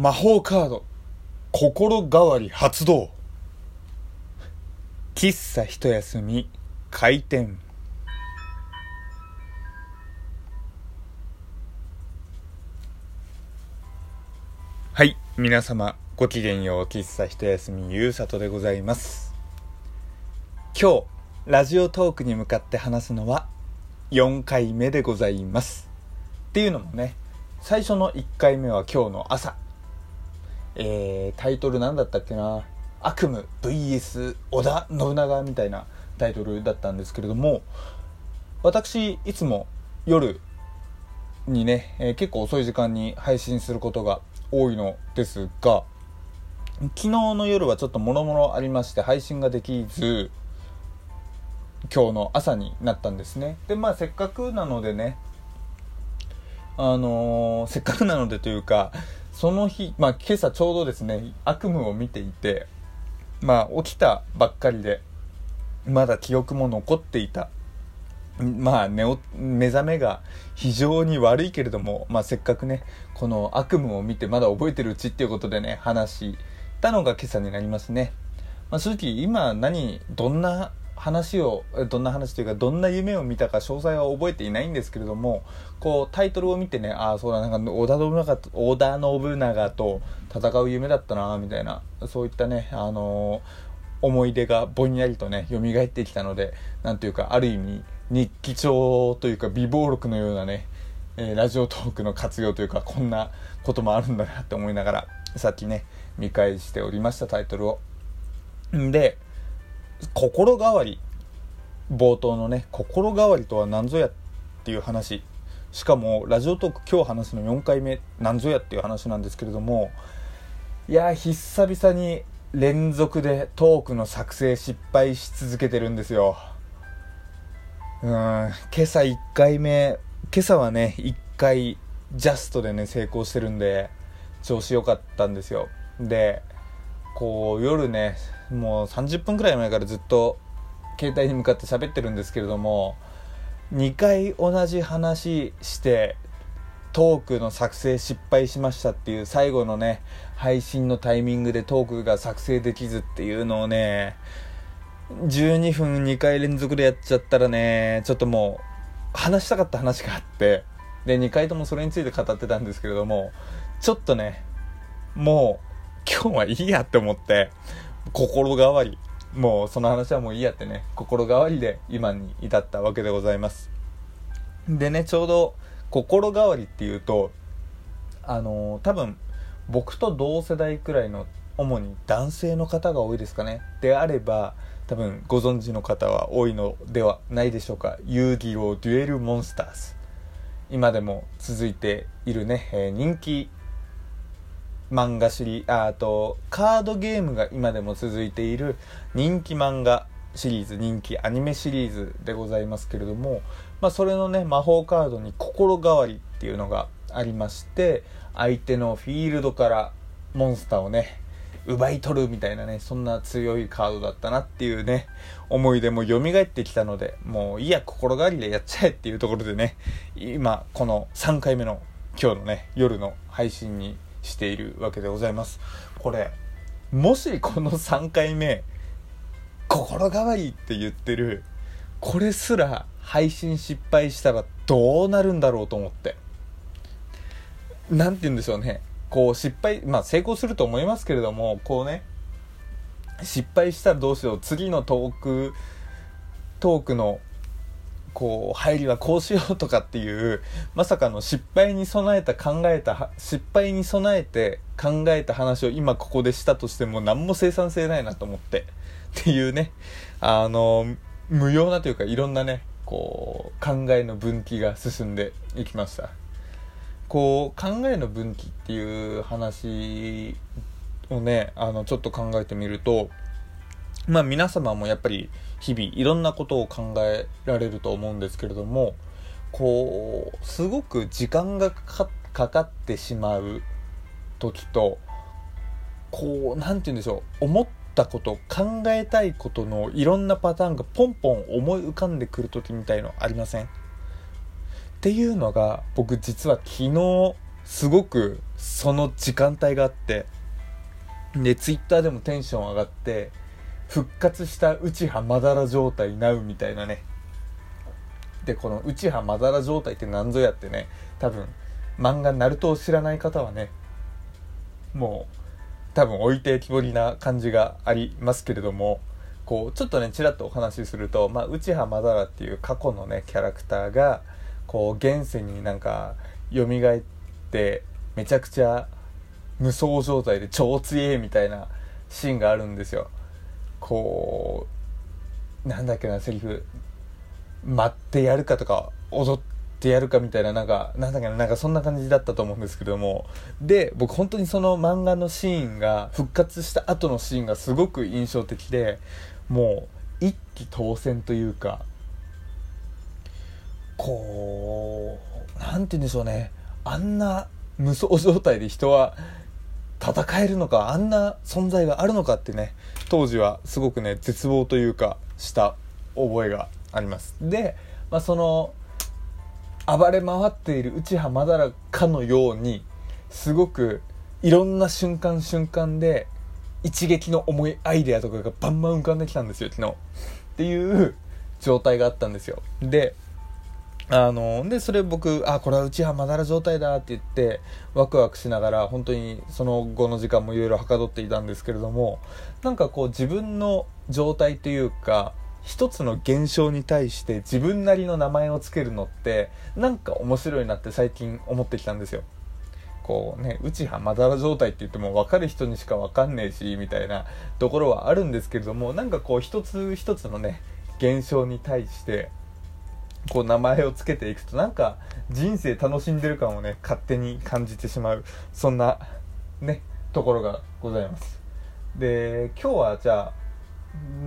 魔法カード。心変わり発動。喫茶一休み開店。はい皆様ごきげんよう喫茶一休みゆうさとでございます。今日ラジオトークに向かって話すのは4回目でございます。っていうのもね最初の1回目は今日の朝。えー、タイトル何だったっけな？悪夢 VS 織田信長みたいなタイトルだったんですけれども私いつも夜にね、えー、結構遅い時間に配信することが多いのですが昨日の夜はちょっともろもろありまして配信ができず今日の朝になったんですね。でまあせっかくなのでねあのー、せっかくなのでというかその日、まあ、今朝ちょうどですね悪夢を見ていてまあ起きたばっかりでまだ記憶も残っていた。まあ寝目覚めが非常に悪いけれども、まあ、せっかくねこの悪夢を見てまだ覚えてるうちっていうことでね話したのが今朝になりますね、まあ、正直今何どんな話をどんな話というかどんな夢を見たか詳細は覚えていないんですけれどもこうタイトルを見てねああそうだなんか織田信長と織田信長と戦う夢だったなみたいなそういったねあのー、思い出がぼんやりとね蘇ってきたのでなんというかある意味日記帳というか備忘録のようなね、えー、ラジオトークの活用というかこんなこともあるんだなって思いながらさっきね見返しておりましたタイトルを。んで心変わり冒頭のね心変わりとは何ぞやっていう話。しかもラジオトーク今日話すの4回目何ぞやっていう話なんですけれどもいや久々に連続でトークの作成失敗し続けてるんですよ。うん今朝1回目今朝はね1回ジャストでね成功してるんで調子良かったんですよ。でこう夜ねもう30分くらい前からずっと携帯に向かって喋ってるんですけれども2回同じ話してトークの作成失敗しましたっていう最後のね配信のタイミングでトークが作成できずっていうのをね12分2回連続でやっちゃったらねちょっともう話したかった話があってで2回ともそれについて語ってたんですけれどもちょっとねもう今日はいいやって思って心変わり。もうその話はもういいやってね心変わりで今に至ったわけでございます。でねちょうど心変わりっていうとあのー、多分僕と同世代くらいの主に男性の方が多いですかね。であれば多分ご存知の方は多いのではないでしょうか。遊戯王デュエルモンスターズ。今でも続いているね、えー、人気漫画シリあとカードゲームが今でも続いている人気漫画シリーズ人気アニメシリーズでございますけれども、まあ、それのね魔法カードに心変わりっていうのがありまして相手のフィールドからモンスターをね奪い取るみたいなねそんな強いカードだったなっていうね思い出も蘇ってきたのでもういいや心変わりでやっちゃえっていうところでね今この3回目の今日のね夜の配信にしているわけでございます。これもしこの3回目心変わりって言ってるこれすら配信失敗したらどうなるんだろうと思って。何て言うんでしょうね。こう失敗まあ成功すると思いますけれどもこうね失敗したらどうしよう。次のトークトークのこう入りはこうしようとかっていうまさかの失敗に備えた考えた失敗に備えて考えた話を今ここでしたとしても何も生産性ないなと思って。っていうね。あの無用なというかいろんなねこう考えの分岐が進んでいきました。こう考えの分岐っていう話をねあのちょっと考えてみるとまあ皆様もやっぱり日々いろんなことを考えられると思うんですけれどもこうすごく時間がかかってしまう時とこう何て言うんでしょう思ったこと考えたいことのいろんなパターンがポンポン思い浮かんでくる時みたいのありません？っていうのが僕実は昨日すごくその時間帯があってでツイッターでもテンション上がって復活した内葉まだら状態なうみたいなね。でこの内葉まだら状態って何ぞやってね多分漫画「ナルトを知らない方はねもう多分置いてきぼりな感じがありますけれどもこうちょっとねちらっとお話しすると、まあ、内葉まだらっていう過去のねキャラクターがこう現世になんか蘇ってめちゃくちゃ無双状態で超強えみたいなシーンがあるんですよ。こうなんだっけなセリフ。待ってやるかとか踊ってやるかみたいななんかなんだっけななんかそんな感じだったと思うんですけども。で僕本当にその漫画のシーンが復活した後のシーンがすごく印象的でもう一気当選というかこう何て言うんでしょうね。あんな無双状態で人は戦えるのかあんな存在があるのかってね当時はすごくね絶望というかした覚えがあります。で、まあ、その暴れ回っている内葉まだらかのようにすごくいろんな瞬間瞬間で一撃の重いアイデアとかがバンバン浮かんできたんですよ昨日。っていう状態があったんですよ。であのでそれ僕あこれは内葉まだら状態だって言ってワクワクしながら本当にその後の時間もいろいろはかどっていたんですけれどもなんかこう自分の状態というか一つの現象に対して自分なりの名前を付けるのってなんか面白いなって最近思ってきたんですよ。こうね内葉まだら状態って言っても分かる人にしか分かんねえしみたいなところはあるんですけれどもなんかこう一つ一つのね現象に対してこう名前を付けていくとなんか人生楽しんでる感をね勝手に感じてしまう。そんなねところがございます。で今日はじゃあ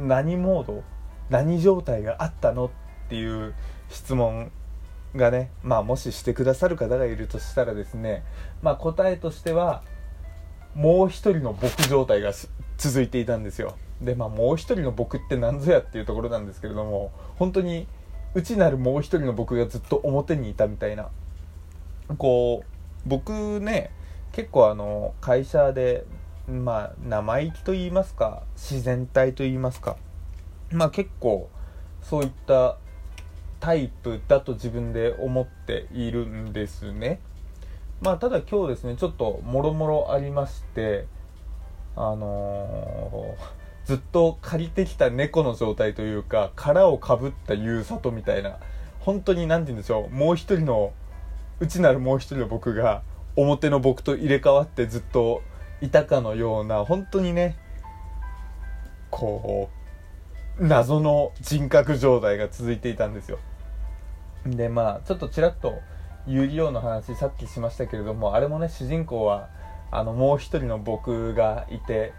何モード何状態があったのっていう質問がねまあもししてくださる方がいるとしたらですねまあ答えとしてはもう一人の僕状態が続いていたんですよ。でまあもう一人の僕って何ぞやっていうところなんですけれども本当に内なるもう一人の僕がずっと表にいたみたいな。こう僕ね結構あの会社でまあ生意気と言いますか自然体と言いますか。まあ結構そういったタイプだと自分で思っているんですね。まあただ今日ですねちょっともろもろありましてあのーずっと借りてきた猫の状態というか殻をかぶったゆうさとみたいな本当に何て言うんでしょうもう一人の内なるもう一人の僕が表の僕と入れ替わってずっといたかのような本当にねこう謎の人格状態が続いていたんですよ。でまあちょっとちらっと有利用の話さっきしましたけれどもあれもね主人公はあのもう一人の僕がいて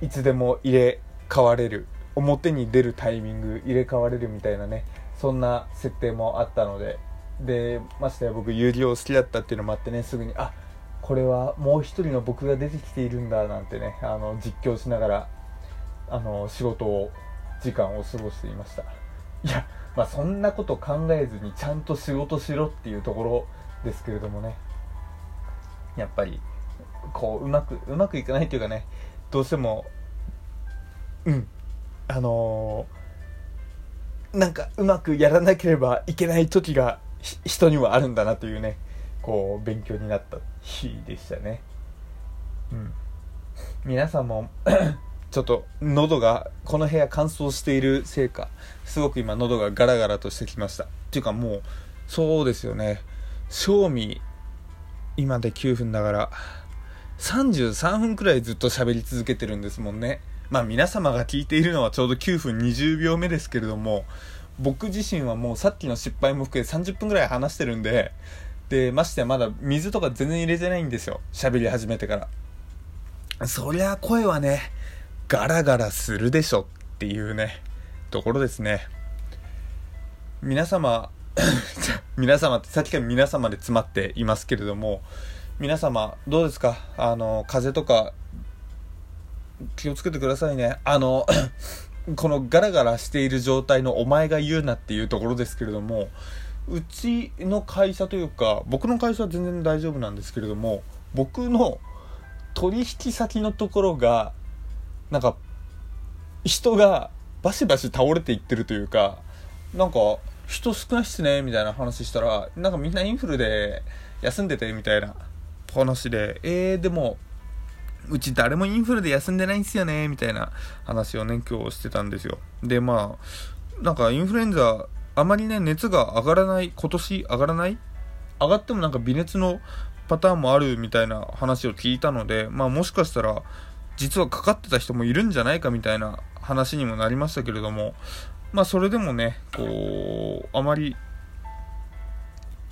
いつでも入れ替われる。表に出るタイミング入れ替われるみたいなね。そんな設定もあったので。でましてや僕有料好きだったっていうのもあってね。すぐにあこれはもう一人の僕が出てきているんだなんてね。あの実況しながらあの仕事を時間を過ごしていました。いやまあそんなこと考えずにちゃんと仕事しろっていうところですけれどもね。やっぱりこううまくうまくいかないっていうかね。どうしてもうん。あのー、なんかうまくやらなければいけない時が人にはあるんだなというねこう勉強になった日でしたね。うん。皆さんも ちょっと喉がこの部屋乾燥しているせいかすごく今喉がガラガラとしてきました。っていうかもうそうですよね。賞味今で9分だから33分くらいずっと喋り続けてるんですもんね。まあ皆様が聞いているのはちょうど9分20秒目ですけれども、僕自身はもうさっきの失敗も含め30分くらい話してるんで、で、ましてやまだ水とか全然入れてないんですよ。喋り始めてから。そりゃ声はね、ガラガラするでしょっていうね、ところですね。皆様、皆様ってさっきから皆様で詰まっていますけれども、皆様どうですか？あの風邪とか気をつけてくださいね。あの このガラガラしている状態のお前が言うなっていうところですけれどもうちの会社というか僕の会社は全然大丈夫なんですけれども僕の取引先のところがなんか人がバシバシ倒れていってるというかなんか人少ないっすねみたいな話したらなんかみんなインフルで休んでてみたいな。話でえー、でもうち誰もインフルで休んでないんすよねみたいな話をね今日してたんですよ。でまあなんかインフルエンザあまりね熱が上がらない今年上がらない上がってもなんか微熱のパターンもあるみたいな話を聞いたのでまあもしかしたら実はかかってた人もいるんじゃないかみたいな話にもなりましたけれどもまあそれでもねこうあまり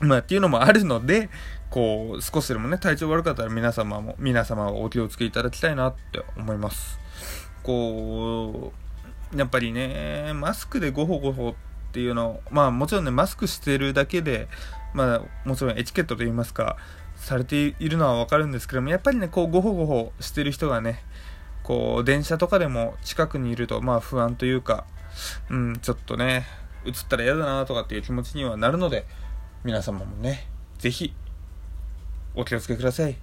まあっていうのもあるのでこう少しでもね体調悪かったら皆様も皆様はお気をつけいただきたいなって思います。こうやっぱりねマスクでゴホゴホっていうのまあもちろんねマスクしてるだけでまあもちろんエチケットと言いますかされているのはわかるんですけどもやっぱりねこうゴホゴホしてる人がねこう電車とかでも近くにいるとまあ不安というかうんちょっとね映ったら嫌だなとかっていう気持ちにはなるので皆様もね是非お気をつけください。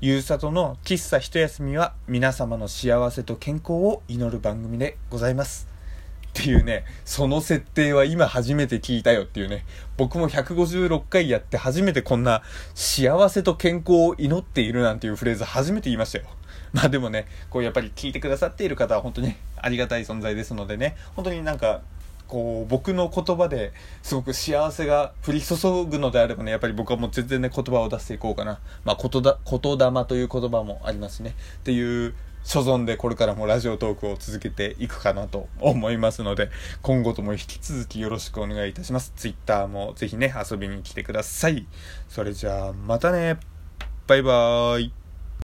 ゆうさとの喫茶一休みは皆様の幸せと健康を祈る番組でございます。っていうね、その設定は今初めて聞いたよっていうね、僕も156回やって初めてこんな幸せと健康を祈っているなんていうフレーズ初めて言いましたよ。まあでもね、こうやっぱり聞いてくださっている方は本当にありがたい存在ですのでね、本当になんか、こう僕の言葉ですごく幸せが降り注ぐのであればね、やっぱり僕はもう全然ね、言葉を出していこうかな。まあ、言だ、言霊という言葉もありますね。っていう所存でこれからもラジオトークを続けていくかなと思いますので、今後とも引き続きよろしくお願いいたします。Twitter もぜひね、遊びに来てください。それじゃあ、またね。バイバーイ。